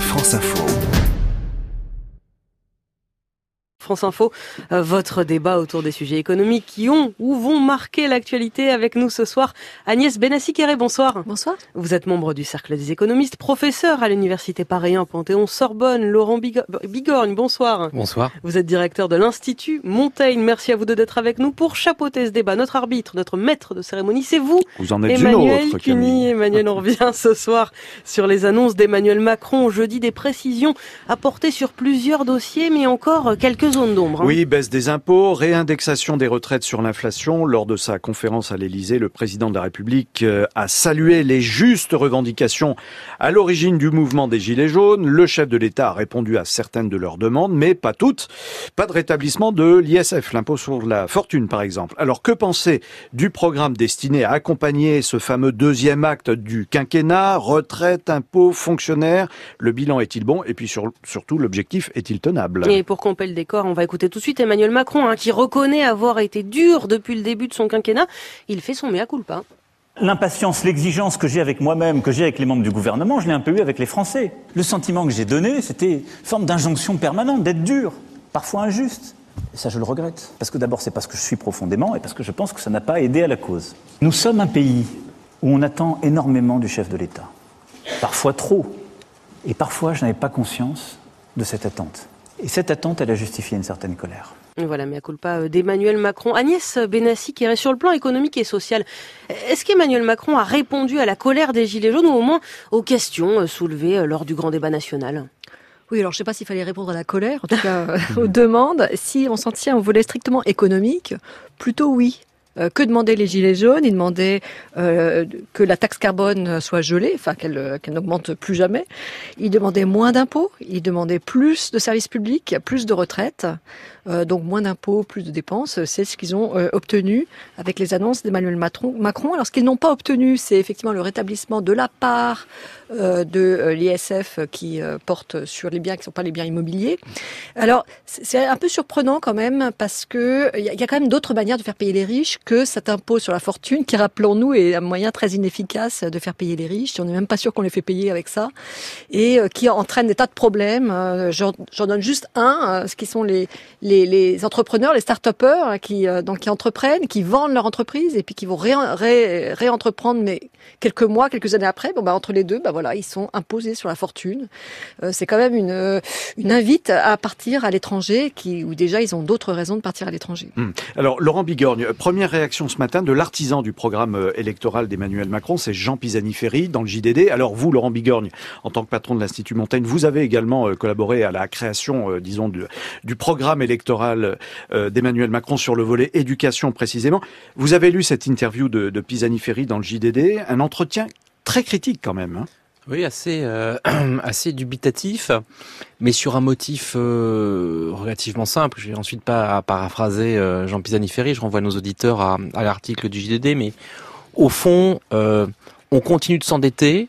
France Info. France Info, euh, votre débat autour des sujets économiques qui ont ou vont marquer l'actualité avec nous ce soir. Agnès Benassi-Kéré, bonsoir. Bonsoir. Vous êtes membre du Cercle des économistes, professeur à l'Université Paris 1 Panthéon-Sorbonne. Laurent Bigorgne, bonsoir. Bonsoir. Vous êtes directeur de l'Institut Montaigne. Merci à vous deux d'être avec nous pour chapeauter ce débat. Notre arbitre, notre maître de cérémonie, c'est vous. Vous en êtes Emmanuel une Cuny. Emmanuel, on revient ce soir sur les annonces d'Emmanuel Macron. Jeudi, des précisions apportées sur plusieurs dossiers, mais encore quelques Hein. Oui, baisse des impôts, réindexation des retraites sur l'inflation. Lors de sa conférence à l'Elysée, le président de la République euh, a salué les justes revendications à l'origine du mouvement des Gilets jaunes. Le chef de l'État a répondu à certaines de leurs demandes, mais pas toutes. Pas de rétablissement de l'ISF, l'impôt sur la fortune par exemple. Alors que penser du programme destiné à accompagner ce fameux deuxième acte du quinquennat? Retraite, impôts, fonctionnaires? Le bilan est-il bon? Et puis surtout, l'objectif est-il tenable? Et pour camper le décor, on va écouter tout de suite Emmanuel Macron, hein, qui reconnaît avoir été dur depuis le début de son quinquennat. Il fait son mea culpa. L'impatience, l'exigence que j'ai avec moi-même, que j'ai avec les membres du gouvernement, je l'ai un peu eu avec les Français. Le sentiment que j'ai donné, c'était une forme d'injonction permanente, d'être dur, parfois injuste. Et ça, je le regrette. Parce que d'abord, c'est parce que je suis profondément et parce que je pense que ça n'a pas aidé à la cause. Nous sommes un pays où on attend énormément du chef de l'État. Parfois trop. Et parfois, je n'avais pas conscience de cette attente. Et cette attente, elle a justifié une certaine colère. Voilà, mais à culpa euh, d'Emmanuel Macron. Agnès Benassi, qui est sur le plan économique et social, est-ce qu'Emmanuel Macron a répondu à la colère des Gilets jaunes ou au moins aux questions euh, soulevées euh, lors du grand débat national? Oui, alors je ne sais pas s'il fallait répondre à la colère, en tout cas aux demandes. Si on s'en tient au volet strictement économique, plutôt oui. Euh, que demandaient les Gilets jaunes? Ils demandaient euh, que la taxe carbone soit gelée, enfin qu'elle n'augmente plus jamais. Ils demandaient moins d'impôts, ils demandaient plus de services publics, plus de retraites. Euh, donc moins d'impôts, plus de dépenses. C'est ce qu'ils ont obtenu avec les annonces d'Emmanuel Macron. Alors ce qu'ils n'ont pas obtenu, c'est effectivement le rétablissement de la part de l'ISF qui porte sur les biens qui ne sont pas les biens immobiliers. Alors c'est un peu surprenant quand même parce que il y a quand même d'autres manières de faire payer les riches que cet impôt sur la fortune, qui, rappelons-nous, est un moyen très inefficace de faire payer les riches. On n'est même pas sûr qu'on les fait payer avec ça. Et euh, qui entraîne des tas de problèmes. Euh, j'en donne juste un, euh, ce qui sont les, entrepreneurs, les start-upers, hein, qui, qui entreprennent, qui vendent leur entreprise et puis qui vont réentreprendre, mais quelques mois, quelques années après. Bon, bah, entre les deux, bah, voilà, ils sont imposés sur la fortune. C'est quand même une, invite à partir à l'étranger, où déjà ils ont d'autres raisons de partir à l'étranger. Hmm. Alors, Laurent Bigorgne, première réaction ce matin de l'artisan du programme euh, électoral d'Emmanuel Macron, c'est Jean Pisani-Ferry dans le JDD. Alors vous, Laurent Bigorgne, en tant que patron de l'Institut Montaigne, vous avez également euh, collaboré à la création, euh, disons, du, programme électoral d'Emmanuel Macron sur le volet éducation précisément. Vous avez lu cette interview de, de Pisani-Ferry dans le JDD, un entretien très critique quand même. Hein. Oui, assez euh, assez dubitatif, mais sur un motif euh, relativement simple. Je vais ensuite pas à paraphraser euh, Jean Pisani-Ferry, je renvoie nos auditeurs à, à l'article du JDD, mais au fond, on continue de s'endetter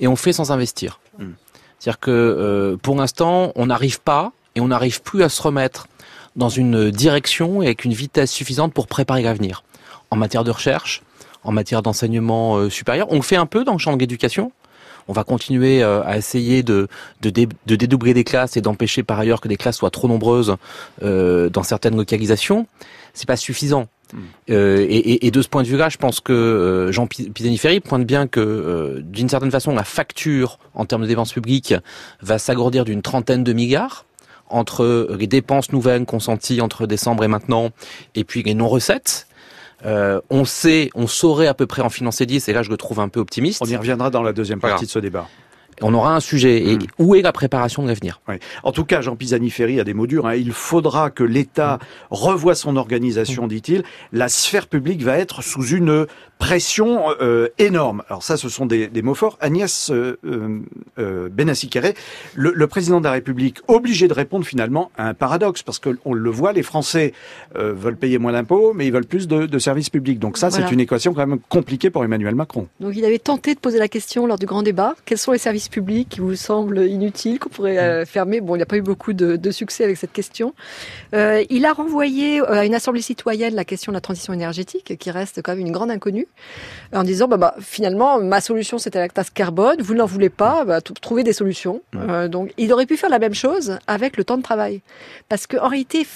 et on fait sans investir. Hmm. C'est-à-dire que pour l'instant, on n'arrive pas et on n'arrive plus à se remettre dans une direction et avec une vitesse suffisante pour préparer l'avenir. En matière de recherche, en matière d'enseignement supérieur, on le fait un peu dans le champ de l'éducation, on va continuer euh, à essayer de, de, de dédoubler des classes et d'empêcher par ailleurs que des classes soient trop nombreuses euh, dans certaines localisations. C'est pas suffisant. Hmm. Euh, et, et, de ce point de vue-là, je pense que euh, Jean Pisani-Ferry pointe bien que, euh, d'une certaine façon, la facture en termes de dépenses publiques va s'agrandir d'une trentaine de milliards entre les dépenses nouvelles consenties entre décembre et maintenant, et puis les non-recettes. Euh, on sait, on saurait à peu près en financer 10, et là je le trouve un peu optimiste. On y reviendra dans la deuxième partie de ce débat on aura un sujet. Et hmm. où est la préparation de l'avenir? Oui. En tout cas, Jean Pisani-Ferry a des mots durs. Hein. Il faudra que l'État revoie son organisation, hmm. dit-il. La sphère publique va être sous une pression euh, énorme. Alors ça, ce sont des, mots forts. Agnès euh, euh, Benassi-Kéré, le, président de la République, obligé de répondre finalement à un paradoxe, parce qu'on le voit, les Français veulent payer moins d'impôts, mais ils veulent plus de, services publics. Donc ça, c'est une équation quand même compliquée pour Emmanuel Macron. Donc il avait tenté de poser la question lors du grand débat. Quels sont les services publics qui vous semblent inutiles, qu'on pourrait euh, fermer Bon, il n'y a pas eu beaucoup de, de succès avec cette question. Euh, il a renvoyé à une assemblée citoyenne la question de la transition énergétique, qui reste quand même une grande inconnue, en disant bah, bah, finalement, ma solution c'était la taxe carbone, vous n'en voulez pas, bah, trouver des solutions. Euh, donc, il aurait pu faire la même chose avec le temps de travail. Parce qu'en réalité,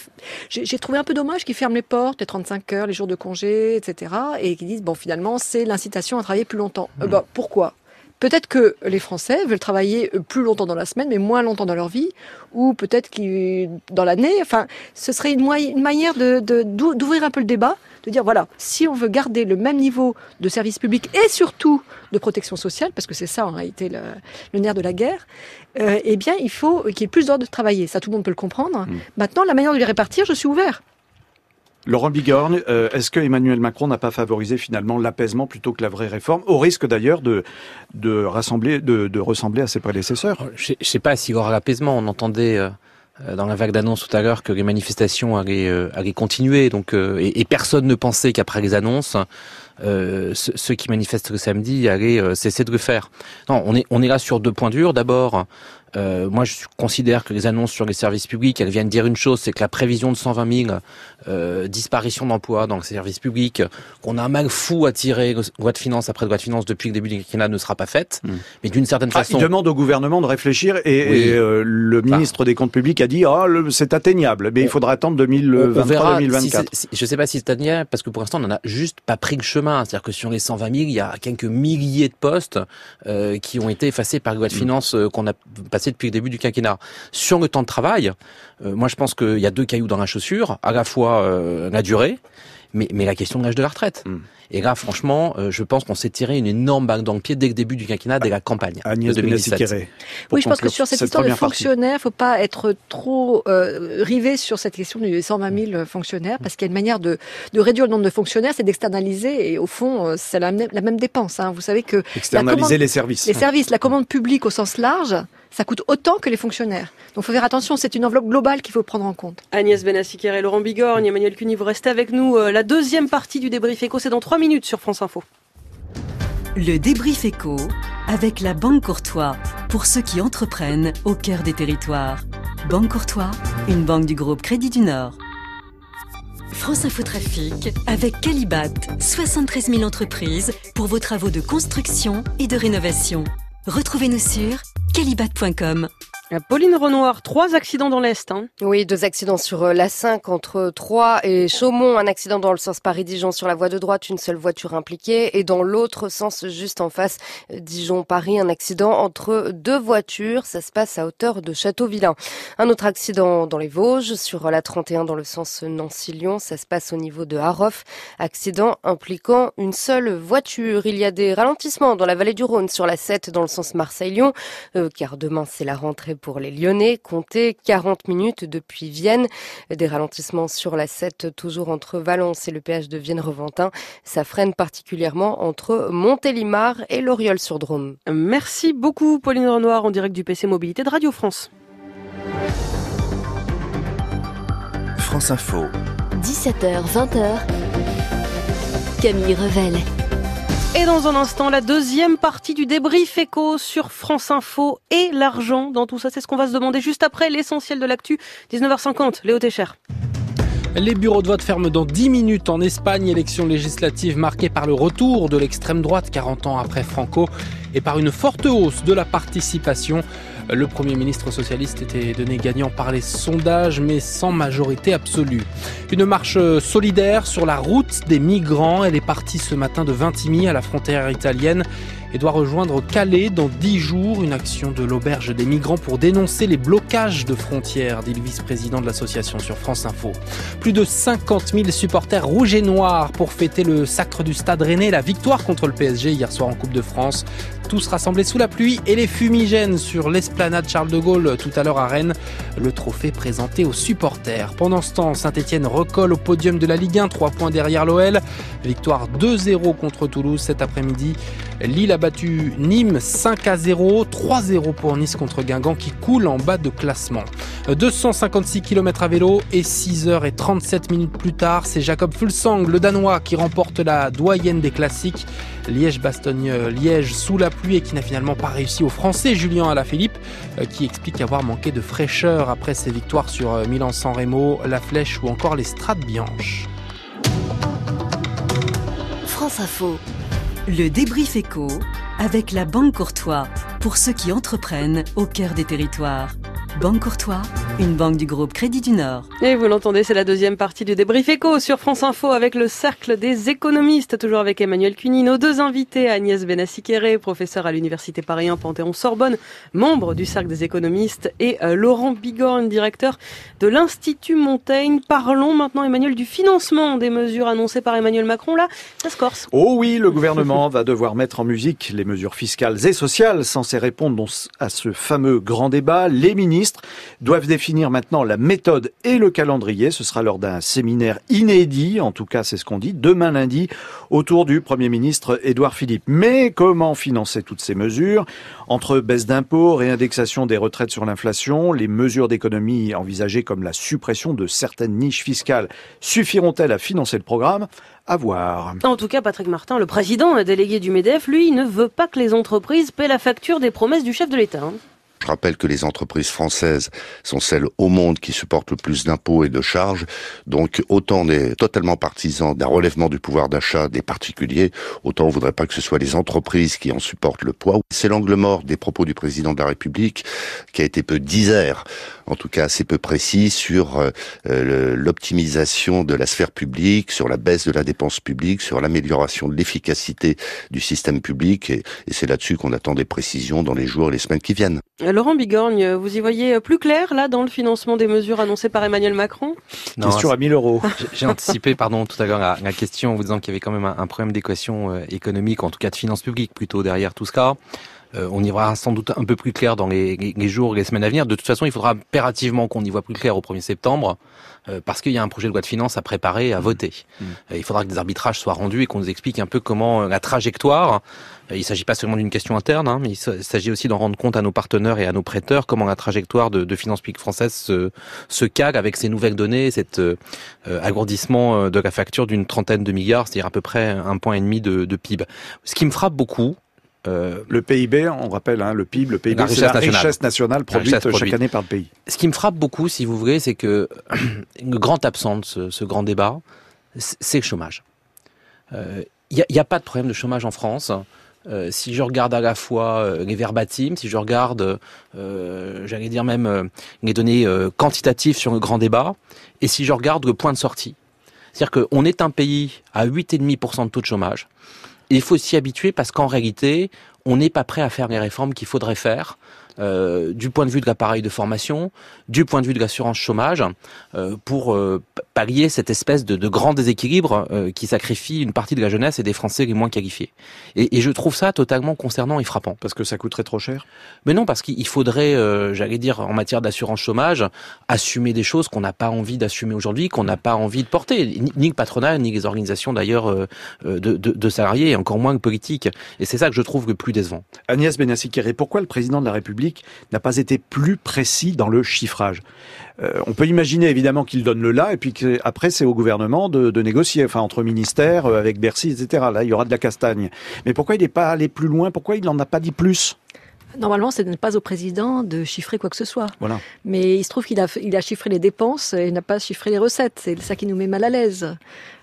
j'ai trouvé un peu dommage qu'ils ferment les portes, les 35 heures, les jours de congé, etc. Et qu'ils disent, bon, finalement, c'est l'incitation à travailler plus longtemps. Euh, bah, pourquoi? Peut-être que les Français veulent travailler plus longtemps dans la semaine, mais moins longtemps dans leur vie, ou peut-être qu'ils dans l'année. Enfin, ce serait une, une manière de d'ouvrir un peu le débat, de dire voilà, si on veut garder le même niveau de service public et surtout de protection sociale, parce que c'est ça en réalité le, le, nerf de la guerre, euh, eh bien, il faut qu'il y ait plus d'ordre de travailler. Ça, tout le monde peut le comprendre. Mm. Maintenant, la manière de les répartir, je suis ouvert. Laurent Bigorne, euh, est-ce que Emmanuel Macron n'a pas favorisé finalement l'apaisement plutôt que la vraie réforme, au risque d'ailleurs de, rassembler, de, ressembler à ses prédécesseurs? Je ne sais pas s'il y aura l'apaisement. On entendait euh, dans la vague d'annonces tout à l'heure que les manifestations allaient, euh, continuer. Donc, euh, et, personne ne pensait qu'après les annonces, euh, ceux qui manifestent le samedi allaient cesser de le faire. Non, on est là sur deux points durs. D'abord, euh, moi, je considère que les annonces sur les services publics, elles viennent dire une chose, c'est que la prévision de 120 000 euh, disparitions d'emplois dans les services publics, qu'on a un mal fou à tirer loi de finances après loi de finances depuis le début du quinquennat ne sera pas faite. Hmm. Mais d'une certaine ah, façon... Il demande au gouvernement de réfléchir et, et euh, le ministre des Comptes publics a dit ah, c'est atteignable, mais il faudra attendre 2023-2024. Si je ne sais pas si c'est atteignable, parce que pour l'instant, on n'en a juste pas pris le chemin. C'est-à-dire que sur les 120 000, il y a quelques milliers de postes euh, qui ont été effacés par loi de hmm. finances qu'on a passé depuis le début du quinquennat. Sur le temps de travail, euh, moi je pense qu'il y a deux cailloux dans la chaussure, à la fois euh, la durée, mais, mais la question de l'âge de la retraite. Hmm. Et là, franchement, euh, je pense qu'on s'est tiré une énorme bague dans le pied dès le début du quinquennat, dès la campagne Agnès de 2017. Oui, je pense que sur cette, histoire de fonctionnaires, il faut pas être trop euh, rivé sur cette question des 120 000 fonctionnaires, parce qu'il y a une manière de, de réduire le nombre de fonctionnaires, c'est d'externaliser, et au fond, c'est la, la, même dépense. Hein. Vous savez que externaliser les services. Les services, la commande publique au sens large, ça coûte autant que les fonctionnaires. Donc il faut faire attention, c'est une enveloppe globale qu'il faut prendre en compte. Agnès Benassiquer et Laurent Bigorgne, Emmanuel Cuny, vous restez avec nous. La deuxième partie du débrief éco, c'est dans trois minutes sur France Info. Le débrief éco avec la Banque Courtois pour ceux qui entreprennent au cœur des territoires. Banque Courtois, une banque du groupe Crédit du Nord. France Info Trafic avec Calibat, 73 000 entreprises pour vos travaux de construction et de rénovation. Retrouvez-nous sur calibat.com. Pauline Renoir, trois accidents dans l'Est. Hein. Oui, deux accidents sur euh, la 5 entre Troyes et Chaumont. Un accident dans le sens Paris-Dijon sur la voie de droite, une seule voiture impliquée. Et dans l'autre sens, juste en face, euh, Dijon-Paris, un accident entre deux voitures. Ça se passe à hauteur de Châteauvillain. Un autre accident dans les Vosges, sur la 31 dans le sens Nancy-Lyon. Ça se passe au niveau de Haroff. Accident impliquant une seule voiture. Il y a des ralentissements dans la vallée du Rhône sur la 7 dans le sens Marseille-Lyon, euh, car demain c'est la rentrée pour les Lyonnais. Comptez 40 minutes depuis Vienne. Des ralentissements sur la 7, toujours entre Valence et le péage de Vienne-Reventin. Ça freine particulièrement entre Montélimar et Loriol-sur-Drôme. Merci beaucoup, Pauline Renoir, en direct du PC Mobilité de Radio France. France Info. 17h, 20h. Camille Revel. Et dans un instant, la deuxième partie du débrief éco sur France Info et l'argent dans tout ça. C'est ce qu'on va se demander juste après l'essentiel de l'actu. 19h50, Léo Técher. Les bureaux de vote ferment dans 10 minutes en Espagne, élection législative marquée par le retour de l'extrême droite 40 ans après Franco et par une forte hausse de la participation. Le Premier ministre socialiste était donné gagnant par les sondages, mais sans majorité absolue. Une marche solidaire sur la route des migrants. Elle est partie ce matin de Vintimille à la frontière italienne et doit rejoindre Calais dans dix jours. Une action de l'auberge des migrants pour dénoncer les blocages de frontières, dit le vice-président de l'association sur France Info. Plus de 50 000 supporters rouges et noirs pour fêter le sacre du Stade Rennais, la victoire contre le PSG hier soir en Coupe de France. Tous rassemblés sous la pluie et les fumigènes sur l'esplanade Charles de Gaulle tout à l'heure à Rennes. Le trophée présenté aux supporters. Pendant ce temps, Saint-Etienne recolle au podium de la Ligue 1, 3 points derrière l'OL. Victoire 2-0 contre Toulouse cet après-midi. Lille a battu Nîmes 5 à 0, 3-0 pour Nice contre Guingamp qui coule en bas de classement. 256 km à vélo et 6h37 minutes plus tard, c'est Jacob Fulsang, le Danois, qui remporte la doyenne des classiques. Liège-Bastogne-Liège sous la pluie et qui n'a finalement pas réussi au Français Julien Alaphilippe, euh, qui explique avoir manqué de fraîcheur après ses victoires sur euh, Milan-San Remo, La Flèche ou encore les Strates Bianches. France Info. Le débrief éco avec la Banque Courtois pour ceux qui entreprennent au cœur des territoires. Banque Courtois, une banque du groupe Crédit du Nord. Et vous l'entendez, c'est la deuxième partie du débrief éco sur France Info avec le cercle des économistes, toujours avec Emmanuel Cuny, nos deux invités, Agnès Benassi-Kéré, professeur à l'Université Paris 1 Panthéon-Sorbonne, membre du cercle des économistes, et euh, Laurent Bigorne, directeur de l'Institut Montaigne. Parlons maintenant, Emmanuel, du financement des mesures annoncées par Emmanuel Macron. Là, ça se corse. Oh oui, le gouvernement va devoir mettre en musique les mesures fiscales et sociales censées répondre à ce fameux grand débat. Les ministres doivent définir maintenant la méthode et le calendrier. Ce sera lors d'un séminaire inédit, en tout cas c'est ce qu'on dit, demain lundi, autour du Premier ministre Édouard Philippe. Mais comment financer toutes ces mesures? Entre baisse d'impôts, réindexation des retraites sur l'inflation, les mesures d'économie envisagées comme la suppression de certaines niches fiscales suffiront-elles à financer le programme? À voir. En tout cas, Patrick Martin, le président délégué du MEDEF, lui, ne veut pas que les entreprises paient la facture des promesses du chef de l'État. Je rappelle que les entreprises françaises sont celles au monde qui supportent le plus d'impôts et de charges. Donc autant on est totalement partisan d'un relèvement du pouvoir d'achat des particuliers, autant on voudrait pas que ce soit les entreprises qui en supportent le poids. C'est l'angle mort des propos du président de la République qui a été peu disert, en tout cas assez peu précis sur euh, l'optimisation de la sphère publique, sur la baisse de la dépense publique, sur l'amélioration de l'efficacité du système public et c'est là-dessus qu'on attend des précisions dans les jours et les semaines qui viennent. Laurent Bigorgne, vous y voyez plus clair là dans le financement des mesures annoncées par Emmanuel Macron? Non, Question à 1000 euros. J'ai anticipé, pardon, tout à l'heure la, la, question en vous disant qu'il y avait quand même un, un problème d'équation euh, économique, en tout cas de finances publiques plutôt derrière tout ce cas. Euh, on y verra sans doute un peu plus clair dans les, les, jours et les semaines à venir. De toute façon, il faudra impérativement qu'on y voit plus clair au 1er septembre, euh, parce qu'il y a un projet de loi de finances à préparer et à mmh. voter. Mmh. Euh, il faudra que des arbitrages soient rendus et qu'on nous explique un peu comment la trajectoire, il ne s'agit pas seulement d'une question interne, hein, mais il s'agit aussi d'en rendre compte à nos partenaires et à nos prêteurs, comment la trajectoire de, de finances publiques françaises se, se cale avec ces nouvelles données, cet euh, agrandissement de la facture d'une trentaine de milliards, c'est-à-dire à peu près un point et demi de, de PIB. Ce qui me frappe beaucoup, euh, le PIB, on rappelle, hein, le PIB, le PIB, c'est la richesse nationale produite chaque année par le pays. Ce qui me frappe beaucoup, si vous voulez, c'est que le grand absent de ce, ce grand débat, c'est le chômage. Il euh, n'y a, a, pas de problème de chômage en France. Euh, si je regarde à la fois euh, les verbatims, si je regarde, euh, j'allais dire même les données quantitatives sur le grand débat, et si je regarde le point de sortie. C'est-à-dire qu'on est un pays à 8,5% de taux de chômage il faut s'y habituer parce qu'en réalité, on n'est pas prêt à faire les réformes qu'il faudrait faire. Euh, du point de vue de l'appareil de formation, du point de vue de l'assurance chômage, euh, pour euh, pallier cette espèce de, de grand déséquilibre euh, qui sacrifie une partie de la jeunesse et des Français les moins qualifiés. Et, et, je trouve ça totalement concernant et frappant. Parce que ça coûterait trop cher? Mais non, parce qu'il faudrait, euh, j'allais dire, en matière d'assurance chômage, assumer des choses qu'on n'a pas envie d'assumer aujourd'hui, qu'on n'a pas envie de porter. Ni, ni, le patronat, ni les organisations d'ailleurs de, de, de, salariés, et encore moins que politique. Et c'est ça que je trouve le plus décevant. Agnès benassi pourquoi le président de la République n'a pas été plus précis dans le chiffrage. Euh, on peut imaginer évidemment qu'il donne le là et puis qu'après c'est au gouvernement de, de, négocier, enfin entre ministères, euh, avec Bercy, etc. Là, il y aura de la castagne. Mais pourquoi il n'est pas allé plus loin? Pourquoi il n'en a pas dit plus? Normalement, ce n'est pas au président de chiffrer quoi que ce soit. Voilà. Mais il se trouve qu'il a, il a chiffré les dépenses et n'a pas chiffré les recettes. C'est ça qui nous met mal à l'aise.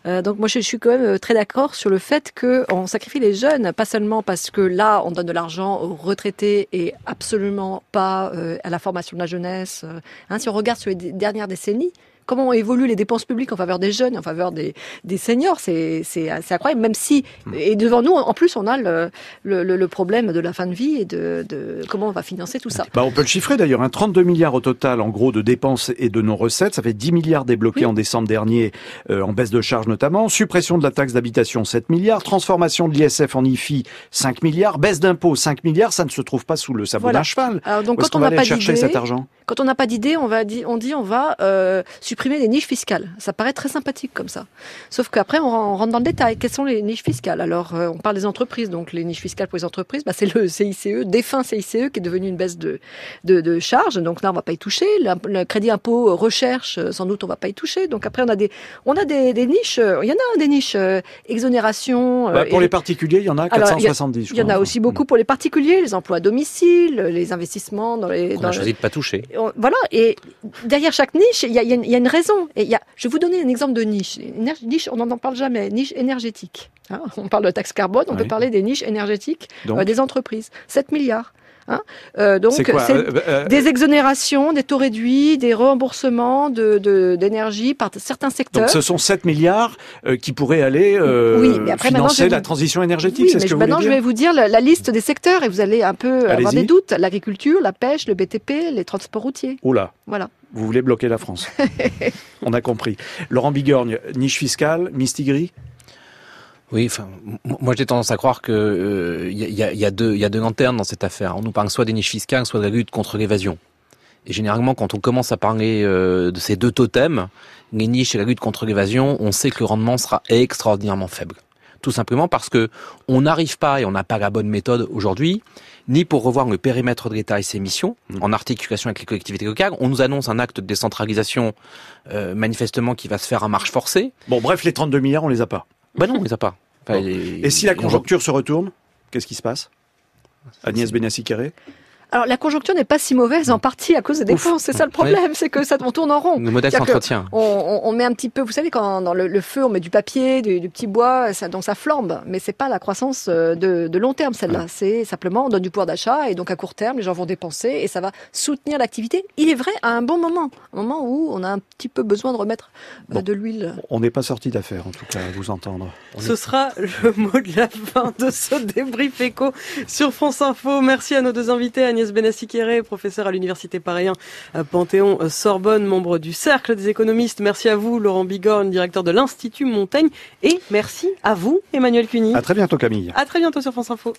Euh, donc moi, je, je, suis quand même euh, très d'accord sur le fait qu'on sacrifie les jeunes, pas seulement parce que là, on donne de l'argent aux retraités et absolument pas euh, à la formation de la jeunesse. Hein, si on regarde sur les dernières décennies, comment évoluent les dépenses publiques en faveur des jeunes, en faveur des, des seniors, c'est incroyable. Même si, hmm. et devant nous, en plus, on a le, le, le problème de la fin de vie et de, de, comment on va financer tout ça. Bah, on peut le chiffrer d'ailleurs, hein, 32 milliards au total en gros de dépenses et de non-recettes, ça fait 10 milliards débloqués oui. en décembre dernier euh, en baisse de charges notamment, suppression de la taxe d'habitation 7 milliards, transformation de l'ISF en IFI 5 milliards, baisse d'impôts 5 milliards, ça ne se trouve pas sous le sabot voilà. d'un cheval. Alors, donc, quand on, on n'a pas chercher cet argent? Quand on n'a pas d'idée, on va on dit on va euh, supprimer supprimer les niches fiscales. Ça paraît très sympathique comme ça. Sauf qu'après, on rentre dans le détail. Quelles sont les niches fiscales? Alors, euh, on parle des entreprises. Donc, les niches fiscales pour les entreprises, bah, c'est le CICE, défunt CICE, qui est devenu une baisse de, de, de charges. Donc là, on va pas y toucher. Le, crédit impôt recherche, sans doute, on va pas y toucher. Donc après, on a des, on a des, des niches. Il y en a des niches exonération. Bah, pour les particuliers, il y en a 470. il y, en a aussi beaucoup pour les particuliers, les emplois à domicile, les investissements dans les. On a choisi de pas toucher. Voilà. Et derrière chaque niche, il y a, il y a une raison. Et y a, je vais vous donner un exemple de niche. Une niche, on n'en parle jamais. Niche énergétique. Hein, on parle de taxe carbone, on peut parler des niches énergétiques euh, des entreprises. 7 milliards. Hein euh, donc, c'est euh, des exonérations, des taux réduits, des remboursements d'énergie de, par certains secteurs. Donc, ce sont 7 milliards qui pourraient aller oui, mais après, financer la transition énergétique. Oui, mais ce que maintenant, je vais vous dire la, liste des secteurs et vous allez un peu avoir des doutes. L'agriculture, la pêche, le BTP, les transports routiers. Oula. Voilà. Vous voulez bloquer la France. On a compris. Laurent Bigorgne, niche fiscale, Mistigris oui, enfin, moi j'ai tendance à croire que il euh, y, a, y, a deux, il y a deux lanternes dans cette affaire. On nous parle soit des niches fiscales, soit de la lutte contre l'évasion. Et généralement, quand on commence à parler euh, de ces deux totems, les niches et la lutte contre l'évasion, on sait que le rendement sera extraordinairement faible. Tout simplement parce que on n'arrive pas et on n'a pas la bonne méthode aujourd'hui, ni pour revoir le périmètre de l'État et ses missions, mmh. en articulation avec les collectivités locales. On nous annonce un acte de décentralisation euh, manifestement qui va se faire à marche forcée. Bon, bref, les 32 milliards, on les a pas. Ben non, on les a pas. et, si la conjoncture se retourne, qu'est-ce qui se passe? Agnès Benassi-Carré? Alors la conjoncture n'est pas si mauvaise en partie à cause des dépenses. C'est ça le problème, c'est que ça on tourne en rond. Le modèle s'entretient. On, on, met un petit peu, vous savez, quand dans le, feu on met du papier, du, petit bois, ça, donc ça flambe. Mais c'est pas la croissance euh, de, de long terme celle-là. C'est simplement on donne du pouvoir d'achat et donc à court terme les gens vont dépenser et ça va soutenir l'activité. Il est vrai à un bon moment, un moment où on a un petit peu besoin de remettre euh, de l'huile. On n'est pas sorti d'affaire en tout cas à vous entendre. ce sera le mot de la fin de ce débrief éco sur France Info. Merci à nos deux invités. Agnès benassi professeur à l'Université Paris Panthéon-Sorbonne, membre du Cercle des économistes. Merci à vous, Laurent Bigorne, directeur de l'Institut Montaigne. Et merci à vous, Emmanuel Cuny. À très bientôt, Camille. À très bientôt sur France Info.